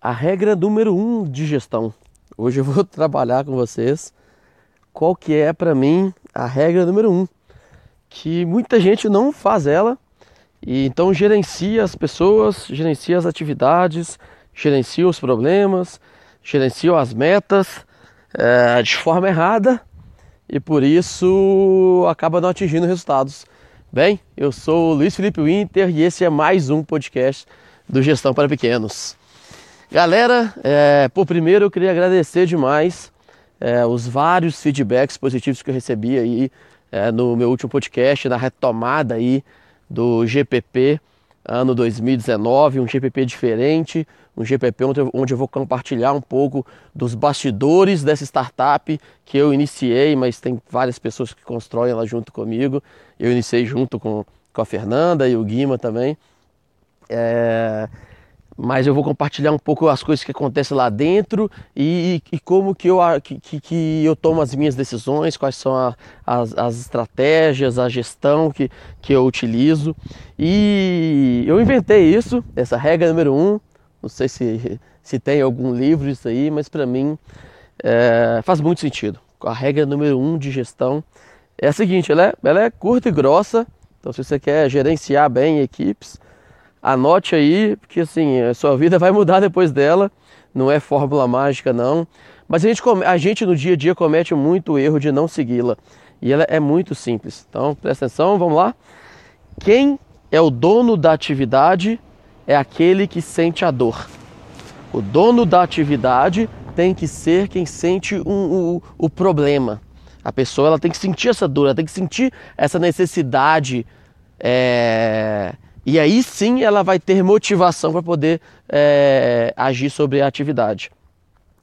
A regra número um de gestão. Hoje eu vou trabalhar com vocês qual que é para mim a regra número um, que muita gente não faz ela e então gerencia as pessoas, gerencia as atividades, gerencia os problemas, gerencia as metas é, de forma errada e por isso acaba não atingindo resultados. Bem, eu sou o Luiz Felipe Winter e esse é mais um podcast do Gestão para Pequenos. Galera, é, por primeiro eu queria agradecer demais é, os vários feedbacks positivos que eu recebi aí é, no meu último podcast, na retomada aí do GPP ano 2019, um GPP diferente, um GPP onde eu, vou compartilhar um pouco dos bastidores dessa startup que eu iniciei, mas tem várias pessoas que constroem ela junto comigo. Eu iniciei junto com, com a Fernanda e o Guima também. É, mas eu vou compartilhar um pouco as coisas que acontecem lá dentro e, e como que eu, que, que, eu tomo as minhas decisões, quais são a, as, as, estratégias, a gestão que, que eu utilizo. E eu inventei isso, essa regra número um. Não sei se, se tem algum livro isso aí, mas para mim é, faz muito sentido. A regra número um de gestão é a seguinte: ela é, ela é curta e grossa. Então, se você quer gerenciar bem equipes, Anote aí, porque assim, a sua vida vai mudar depois dela. Não é fórmula mágica, não. Mas a gente, a gente no dia a dia comete muito erro de não segui-la. E ela é muito simples. Então, presta atenção, vamos lá. Quem é o dono da atividade é aquele que sente a dor. O dono da atividade tem que ser quem sente um, um, o problema. A pessoa ela tem que sentir essa dor, ela tem que sentir essa necessidade. É e aí sim ela vai ter motivação para poder é, agir sobre a atividade.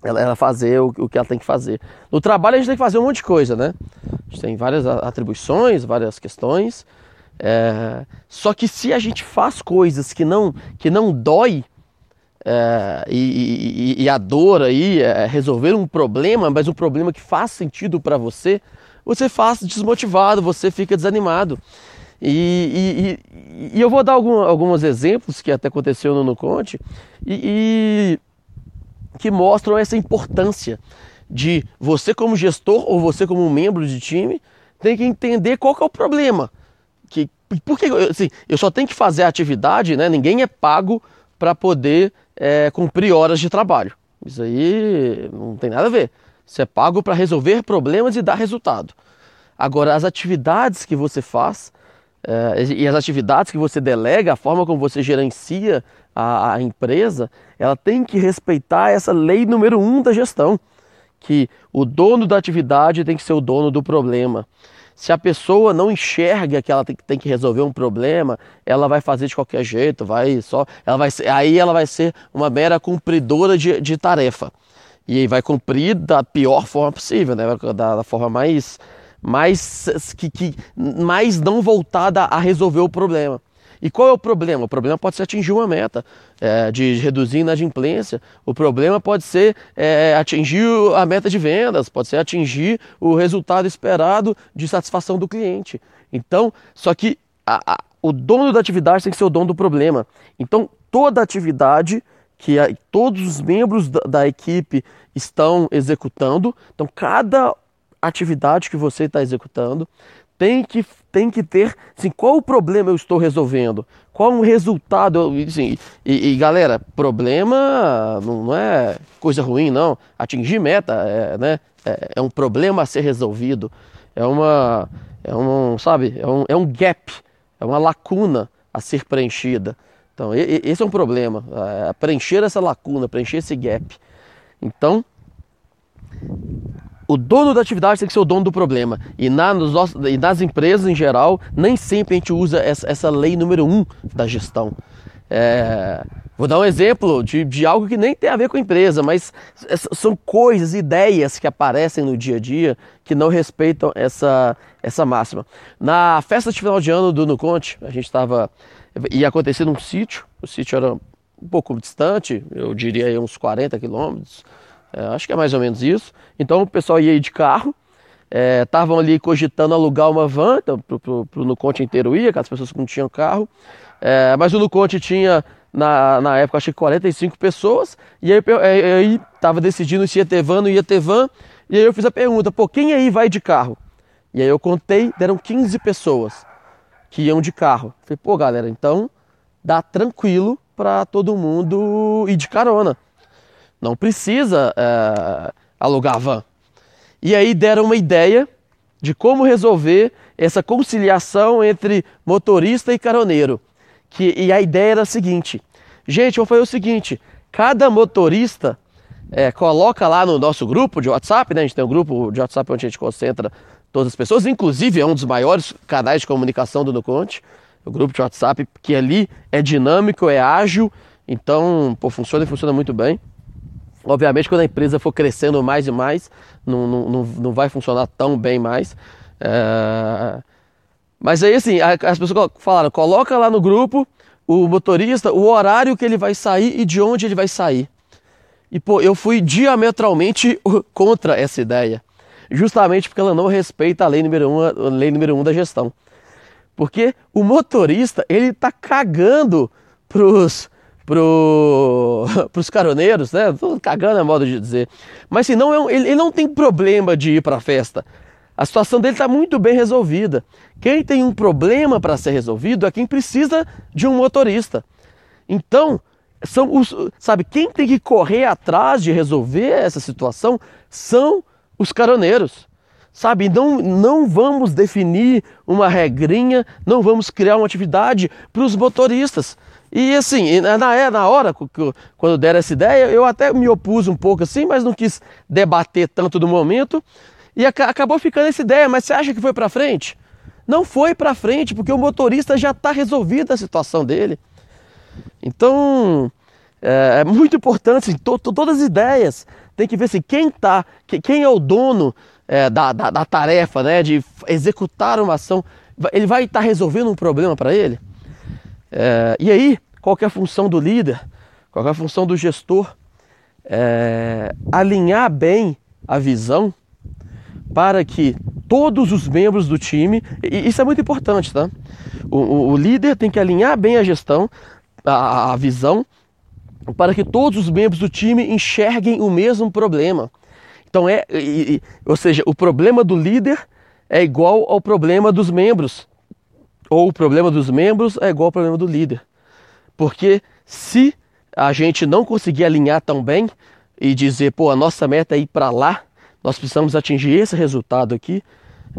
Ela, ela fazer o, o, que ela tem que fazer. No trabalho a gente tem que fazer um monte de coisa, né? A gente tem várias atribuições, várias questões. É, só que se a gente faz coisas que não, que não dói, é, e, e, e, a dor aí é resolver um problema, mas um problema que faz sentido para você, você faz desmotivado, você fica desanimado. E, e, e, eu vou dar algum, alguns exemplos que até aconteceu no Nuconte e, e que mostram essa importância de você como gestor ou você como membro de time tem que entender qual que é o problema. Que, porque assim, eu só tenho que fazer a atividade, né? ninguém é pago para poder é, cumprir horas de trabalho. Isso aí não tem nada a ver. Você é pago para resolver problemas e dar resultado. Agora, as atividades que você faz, Uh, e as atividades que você delega, a forma como você gerencia a, a, empresa, ela tem que respeitar essa lei número um da gestão, que o dono da atividade tem que ser o dono do problema. Se a pessoa não enxerga que ela tem, tem que resolver um problema, ela vai fazer de qualquer jeito, vai só, ela vai aí ela vai ser uma mera cumpridora de, de tarefa e vai cumprir da pior forma possível, né? da, da forma mais mais, que, que, mais não voltada a resolver o problema. E qual é o problema? O problema pode ser atingir uma meta é, de reduzir inadimplência. O problema pode ser é, atingir a meta de vendas, pode ser atingir o resultado esperado de satisfação do cliente. Então, só que a, a, o dono da atividade tem que ser o dono do problema. Então, toda atividade que a, todos os membros da, da equipe estão executando, então cada atividade que você está executando, tem que, tem que ter assim, qual o problema eu estou resolvendo, qual o resultado. Assim, e, e, galera, problema não é coisa ruim, não. Atingir meta é, né, é, é um problema a ser resolvido, é uma, é um, sabe, é um, é um gap, é uma lacuna a ser preenchida. Então, esse é um problema, é preencher essa lacuna, preencher esse gap. Então, o dono da atividade tem que ser o dono do problema. E, na, nos e nas empresas em geral, nem sempre a gente usa essa, essa lei número um da gestão. É, vou dar um exemplo de, de algo que nem tem a ver com a empresa, mas são coisas, ideias que aparecem no dia a dia que não respeitam essa, essa máxima. Na festa de final de ano do Nuconte, a gente estava. ia acontecer num sítio, o sítio era um pouco distante, eu diria uns 40 quilômetros é, acho que é mais ou menos isso. Então o pessoal ia de carro, estavam é, ali cogitando alugar uma van, então, para o Nuconte inteiro ia, as pessoas que não tinham carro. É, mas o Nuconte tinha na, na época, acho que 45 pessoas, e aí, eu, aí tava decidindo se ia ter van, não ia ter van, e aí eu fiz a pergunta, pô, quem aí vai de carro? E aí eu contei, deram 15 pessoas que iam de carro. Falei, pô, galera, então dá tranquilo para todo mundo ir de carona. Não precisa é, alugar van. E aí deram uma ideia de como resolver essa conciliação entre motorista e caroneiro. Que, e a ideia era a seguinte: gente, vou fazer o seguinte: cada motorista é, coloca lá no nosso grupo de WhatsApp, né? A gente tem um grupo de WhatsApp onde a gente concentra todas as pessoas, inclusive é um dos maiores canais de comunicação do Nuconte, o grupo de WhatsApp, que ali é dinâmico, é ágil, então pô, funciona e funciona muito bem. Obviamente, quando a empresa for crescendo mais e mais, não, não, não vai funcionar tão bem mais. É... Mas aí, assim, as pessoas falaram: coloca lá no grupo o motorista, o horário que ele vai sair e de onde ele vai sair. E, pô, eu fui diametralmente contra essa ideia, justamente porque ela não respeita a lei número um, a lei número um da gestão. Porque o motorista, ele tá cagando pros pro, pros caroneiros, né? Tô cagando é modo de dizer. Mas assim, não é ele, ele, não tem problema de ir para a festa. A situação dele está muito bem resolvida. Quem tem um problema para ser resolvido é quem precisa de um motorista. Então, são os, sabe, quem tem que correr atrás de resolver essa situação são os caroneiros. Sabe, não, não vamos definir uma regrinha, não vamos criar uma atividade para os motoristas. E assim, na, é, na hora, quando deram essa ideia, eu até me opus um pouco assim, mas não quis debater tanto do momento. E acabou ficando essa ideia, mas você acha que foi para frente? Não foi para frente, porque o motorista já está resolvido a situação dele. Então, é, é muito importante, assim, to, to, todas as ideias, tem que ver assim, quem tá, quem é o dono é, da, da, da, tarefa, né, de executar uma ação, ele vai estar tá resolvendo um problema para ele? É, e aí, qual é a função do líder? Qual é a função do gestor? É, alinhar bem a visão para que todos os membros do time, e isso é muito importante, tá? O, o, o líder tem que alinhar bem a gestão, a, a visão, para que todos os membros do time enxerguem o mesmo problema. Então é, e, e, ou seja, o problema do líder é igual ao problema dos membros, ou o problema dos membros é igual ao problema do líder. Porque se a gente não conseguir alinhar tão bem e dizer, pô, a nossa meta é ir para lá, nós precisamos atingir esse resultado aqui.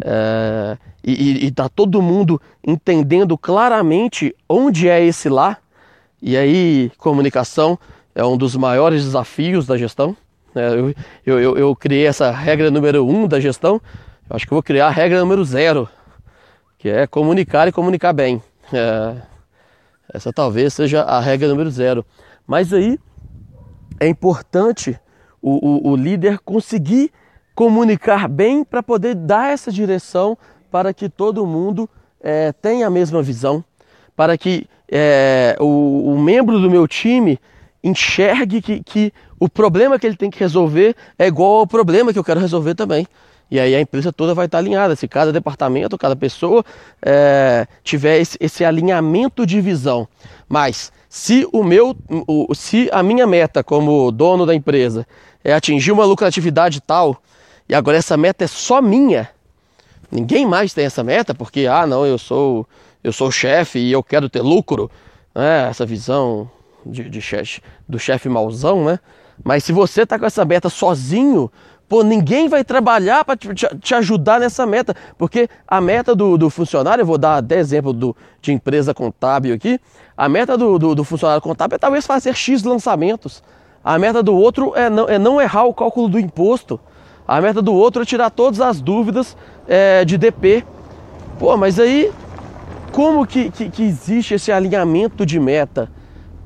É, e está todo mundo entendendo claramente onde é esse lá. E aí, comunicação é um dos maiores desafios da gestão. É, eu, eu, eu, eu, criei essa regra número um da gestão. Eu acho que vou criar a regra número zero, que é comunicar e comunicar bem. É, essa talvez seja a regra número zero. Mas aí é importante o, o, o líder conseguir comunicar bem para poder dar essa direção para que todo mundo é, tenha a mesma visão, para que é, o, o, membro do meu time enxergue que, que o problema que ele tem que resolver é igual ao problema que eu quero resolver também. E aí a empresa toda vai estar alinhada. Se cada departamento, cada pessoa é, tiver esse, esse, alinhamento de visão. Mas se o meu, o, se a minha meta como dono da empresa é atingir uma lucratividade tal, e agora essa meta é só minha. Ninguém mais tem essa meta porque ah não eu sou eu sou chefe e eu quero ter lucro, né? Essa visão de, de chefe, do chefe mauzão, né? Mas se você está com essa meta sozinho, pô, ninguém vai trabalhar para te, te, ajudar nessa meta, porque a meta do, do, funcionário, eu vou dar até exemplo do, de empresa contábil aqui, a meta do, do, do funcionário contábil é talvez fazer X lançamentos. A meta do outro é não, é não errar o cálculo do imposto. A meta do outro é tirar todas as dúvidas é, de DP. Pô, mas aí como que, que, que, existe esse alinhamento de meta?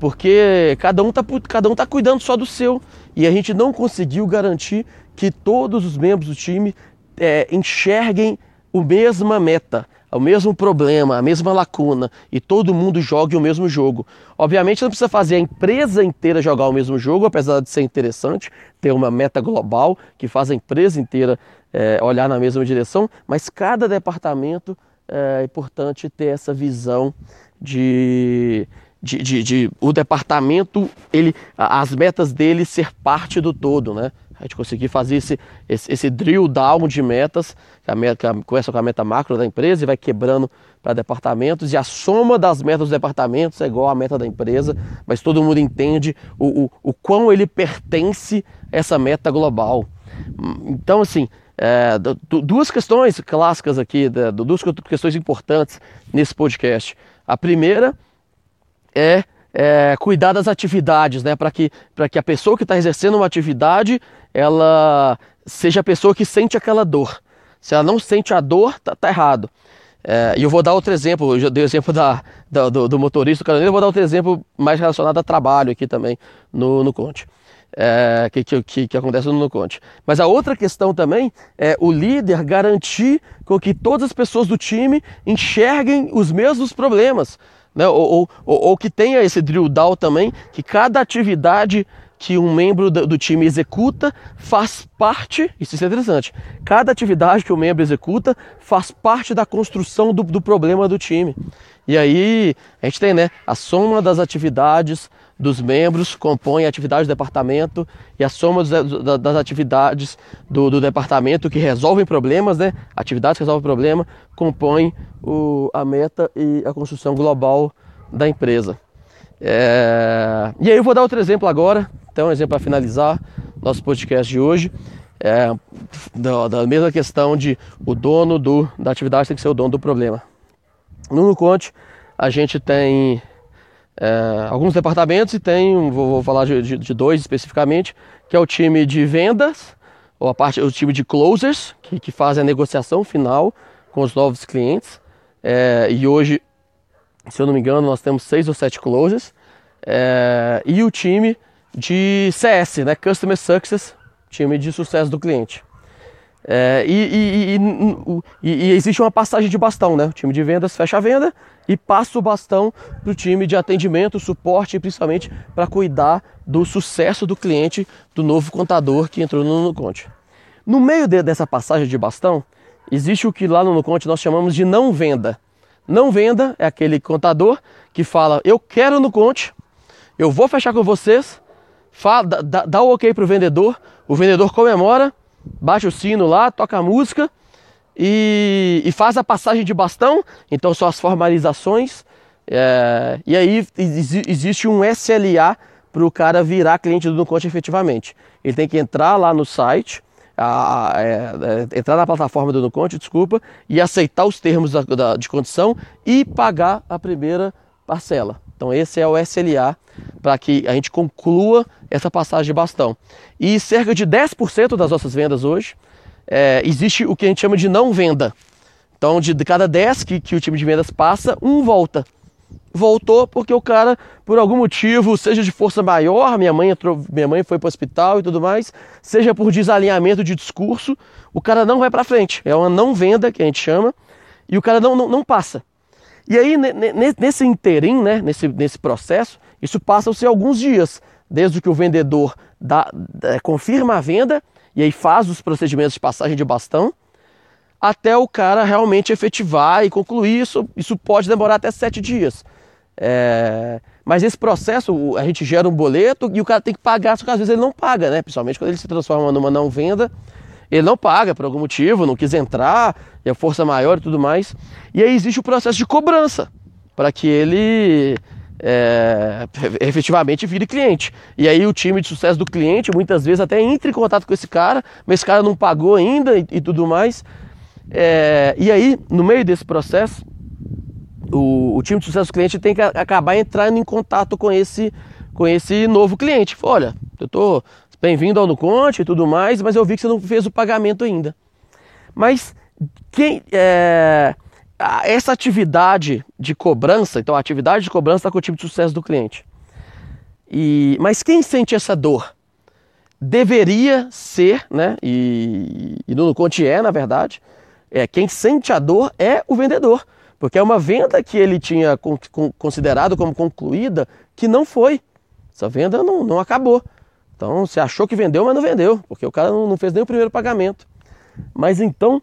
Porque cada um, tá, cada um tá cuidando só do seu. E a gente não conseguiu garantir que todos os membros do time é, enxerguem a mesma meta o mesmo problema, a mesma lacuna e todo mundo jogue o mesmo jogo. Obviamente não precisa fazer a empresa inteira jogar o mesmo jogo, apesar de ser interessante ter uma meta global que faz a empresa inteira é, olhar na mesma direção, mas cada departamento é importante ter essa visão de, de, de, de, o departamento, ele, as metas dele ser parte do todo, né? A gente conseguir fazer esse, esse, esse drill down de metas, que a meta, que começa com a meta macro da empresa e vai quebrando para departamentos, e a soma das metas dos departamentos é igual à meta da empresa, mas todo mundo entende o, o, o quão ele pertence a essa meta global. Então, assim, é, duas questões clássicas aqui, duas questões importantes nesse podcast. A primeira é, é cuidar das atividades, né? Para que, que a pessoa que está exercendo uma atividade ela seja a pessoa que sente aquela dor. Se ela não sente a dor, tá, tá errado. É, e eu vou dar outro exemplo, eu já dei o exemplo da, da do, do, motorista do caminhoneiro, eu vou dar outro exemplo mais relacionado a trabalho aqui também no, no Conte. É, que, que, que, acontece no Conte. Mas a outra questão também é o líder garantir com que todas as pessoas do time enxerguem os mesmos problemas né? ou, ou, ou, que tenha esse drill down também, que cada atividade que um membro do, time executa faz parte, isso é interessante, cada atividade que o membro executa faz parte da construção do, do problema do time. E aí a gente tem né, a soma das atividades dos membros compõe a atividade do departamento e a soma das atividades do, do departamento que resolvem problemas, né? Atividades que resolvem problema, compõem o, a meta e a construção global da empresa. É... E aí eu vou dar outro exemplo agora, então um exemplo para finalizar nosso podcast de hoje. É, da, da, mesma questão de o dono do, da atividade tem que ser o dono do problema. No Nuconte a gente tem é, alguns departamentos e tem, vou, vou falar de, de, de, dois especificamente, que é o time de vendas, ou a parte, o time de closers, que, que fazem a negociação final com os novos clientes. É, e hoje, se eu não me engano, nós temos seis ou sete closers. É, e o time de CS, né, Customer Success, time de sucesso do cliente. É, e, e, e, e, existe uma passagem de bastão, né? O time de vendas fecha a venda e passa o bastão para o time de atendimento, suporte principalmente para cuidar do sucesso do cliente, do novo contador que entrou no Nuconte. No meio de, dessa passagem de bastão, existe o que lá no Nuconte nós chamamos de não venda. Não venda é aquele contador que fala: Eu quero no Conte, eu vou fechar com vocês, fala, dá, dá o ok para o vendedor, o vendedor comemora bate o sino lá, toca a música e, e faz a passagem de bastão, então são as formalizações. É, e aí existe um SLA para o cara virar cliente do Nuconte efetivamente. Ele tem que entrar lá no site, a, a, é, é, entrar na plataforma do Nuconte, desculpa, e aceitar os termos da, da, de condição e pagar a primeira parcela. Então esse é o SLA para que a gente conclua essa passagem de bastão. E cerca de 10% das nossas vendas hoje é, existe o que a gente chama de não venda. Então de, de cada 10 que, que o time de vendas passa, um volta. Voltou porque o cara, por algum motivo, seja de força maior, minha mãe entrou, minha mãe foi para o hospital e tudo mais, seja por desalinhamento de discurso, o cara não vai para frente. É uma não venda que a gente chama e o cara não, não, não passa. E aí, nesse interim, né, nesse, nesse processo, isso passa-se alguns dias, desde que o vendedor dá, dá, confirma a venda e aí faz os procedimentos de passagem de bastão, até o cara realmente efetivar e concluir isso. Isso pode demorar até sete dias. É... Mas esse processo, a gente gera um boleto e o cara tem que pagar, só que às vezes ele não paga, né? Principalmente quando ele se transforma numa não venda ele não paga por algum motivo, não quis entrar, a força maior e tudo mais. E aí existe o processo de cobrança para que ele é, efetivamente vire cliente. E aí o time de sucesso do cliente muitas vezes até entra em contato com esse cara, mas esse cara não pagou ainda e, e tudo mais. É, e aí, no meio desse processo, o, o, time de sucesso do cliente tem que acabar entrando em contato com esse, com esse novo cliente. Olha, eu estou bem-vindo ao Nuconte e tudo mais, mas eu vi que você não fez o pagamento ainda. Mas quem é, essa atividade de cobrança, então a atividade de cobrança está com o tipo de sucesso do cliente. E, mas quem sente essa dor? Deveria ser, né? E, e no Nuconte é, na verdade, é quem sente a dor é o vendedor, porque é uma venda que ele tinha considerado como concluída que não foi. Essa venda não, não acabou. Então você achou que vendeu, mas não vendeu, porque o cara não, fez nem o primeiro pagamento. Mas então,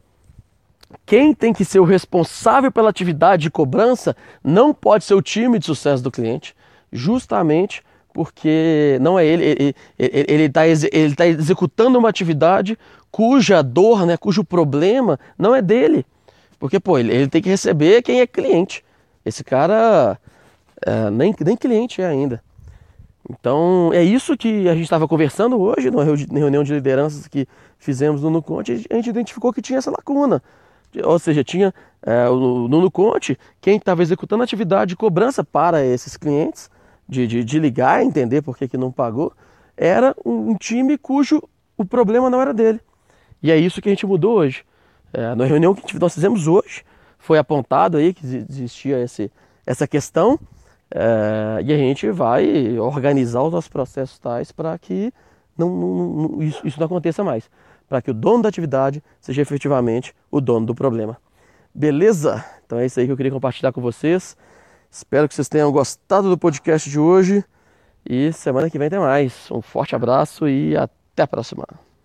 quem tem que ser o responsável pela atividade de cobrança não pode ser o time de sucesso do cliente, justamente porque não é ele, ele está ele tá executando uma atividade cuja dor, né, cujo problema não é dele. Porque, pô, ele, ele tem que receber quem é cliente. Esse cara é, nem, nem cliente é ainda. Então, é isso que a gente estava conversando hoje, na reunião de lideranças que fizemos no Nuconte, a gente identificou que tinha essa lacuna. Ou seja, tinha é, no Nuconte quem estava executando atividade de cobrança para esses clientes, de, de, de ligar, entender por que, que não pagou, era um, um time cujo o problema não era dele. E é isso que a gente mudou hoje. É, na reunião que nós fizemos hoje, foi apontado aí que existia esse, essa questão é, e a gente vai organizar os nossos processos tais para que não, não, não, isso, isso não aconteça mais. Para que o dono da atividade seja efetivamente o dono do problema. Beleza? Então é isso aí que eu queria compartilhar com vocês. Espero que vocês tenham gostado do podcast de hoje. E semana que vem tem mais. Um forte abraço e até a próxima.